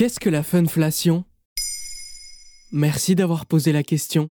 Qu'est-ce que la funflation? Merci d'avoir posé la question.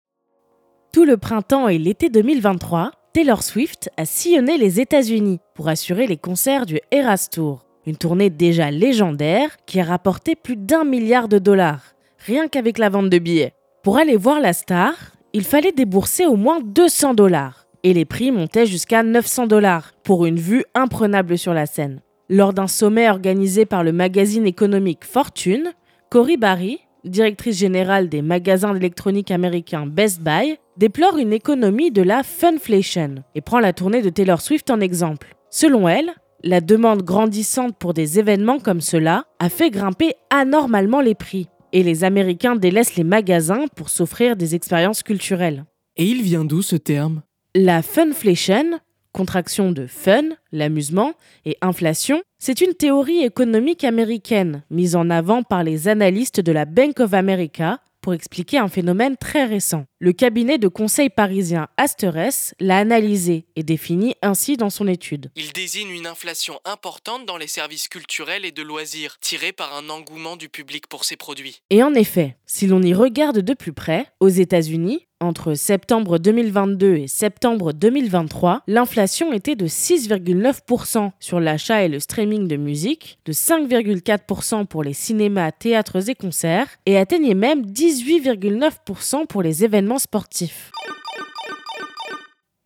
Tout le printemps et l'été 2023, Taylor Swift a sillonné les États-Unis pour assurer les concerts du Eras Tour. Une tournée déjà légendaire qui a rapporté plus d'un milliard de dollars, rien qu'avec la vente de billets. Pour aller voir la star, il fallait débourser au moins 200 dollars. Et les prix montaient jusqu'à 900 dollars pour une vue imprenable sur la scène. Lors d'un sommet organisé par le magazine économique Fortune, Cory Barry, directrice générale des magasins d'électronique américains Best Buy, déplore une économie de la funflation et prend la tournée de Taylor Swift en exemple. Selon elle, la demande grandissante pour des événements comme cela a fait grimper anormalement les prix et les Américains délaissent les magasins pour s'offrir des expériences culturelles. Et il vient d'où ce terme? La funflation, contraction de fun, l'amusement, et inflation, c'est une théorie économique américaine mise en avant par les analystes de la Bank of America pour expliquer un phénomène très récent. Le cabinet de conseil parisien Asterès l'a analysé et défini ainsi dans son étude. Il désigne une inflation importante dans les services culturels et de loisirs, tirée par un engouement du public pour ces produits. Et en effet, si l'on y regarde de plus près, aux États-Unis, entre septembre 2022 et septembre 2023, l'inflation était de 6,9% sur l'achat et le streaming de musique, de 5,4% pour les cinémas, théâtres et concerts, et atteignait même 18,9% pour les événements sportifs.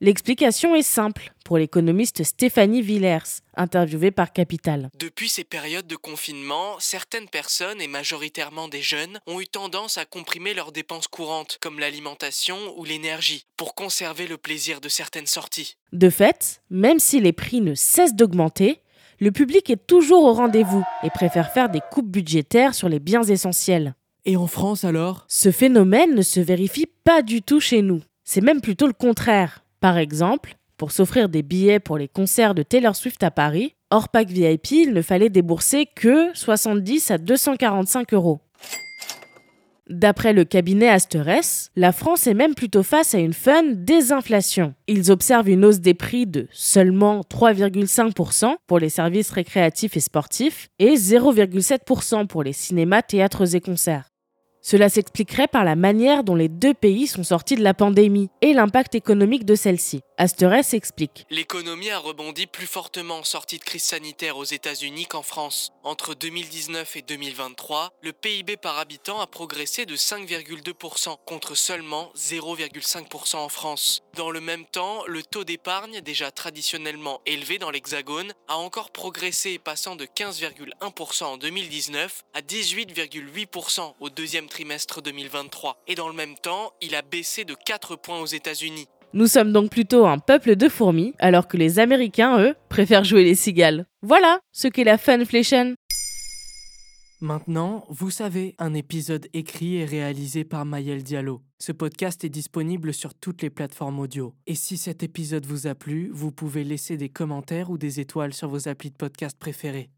L'explication est simple pour l'économiste Stéphanie Villers, interviewée par Capital. Depuis ces périodes de confinement, certaines personnes, et majoritairement des jeunes, ont eu tendance à comprimer leurs dépenses courantes, comme l'alimentation ou l'énergie, pour conserver le plaisir de certaines sorties. De fait, même si les prix ne cessent d'augmenter, le public est toujours au rendez-vous et préfère faire des coupes budgétaires sur les biens essentiels. Et en France alors? Ce phénomène ne se vérifie pas du tout chez nous. C'est même plutôt le contraire. Par exemple, pour s'offrir des billets pour les concerts de Taylor Swift à Paris, hors pack VIP, il ne fallait débourser que 70 à 245 euros. D'après le cabinet Asterès, la France est même plutôt face à une fun désinflation. Ils observent une hausse des prix de seulement 3,5% pour les services récréatifs et sportifs et 0,7% pour les cinémas, théâtres et concerts. Cela s'expliquerait par la manière dont les deux pays sont sortis de la pandémie et l'impact économique de celle-ci. Asterès explique. L'économie a rebondi plus fortement en sortie de crise sanitaire aux États-Unis qu'en France. Entre 2019 et 2023, le PIB par habitant a progressé de 5,2% contre seulement 0,5% en France. Dans le même temps, le taux d'épargne, déjà traditionnellement élevé dans l'Hexagone, a encore progressé passant de 15,1% en 2019 à 18,8% au deuxième trimestre 2023. Et dans le même temps, il a baissé de 4 points aux États-Unis. Nous sommes donc plutôt un peuple de fourmis, alors que les Américains, eux, préfèrent jouer les cigales. Voilà ce qu'est la funflation. Maintenant, vous savez, un épisode écrit et réalisé par Mayel Diallo. Ce podcast est disponible sur toutes les plateformes audio. Et si cet épisode vous a plu, vous pouvez laisser des commentaires ou des étoiles sur vos applis de podcast préférés.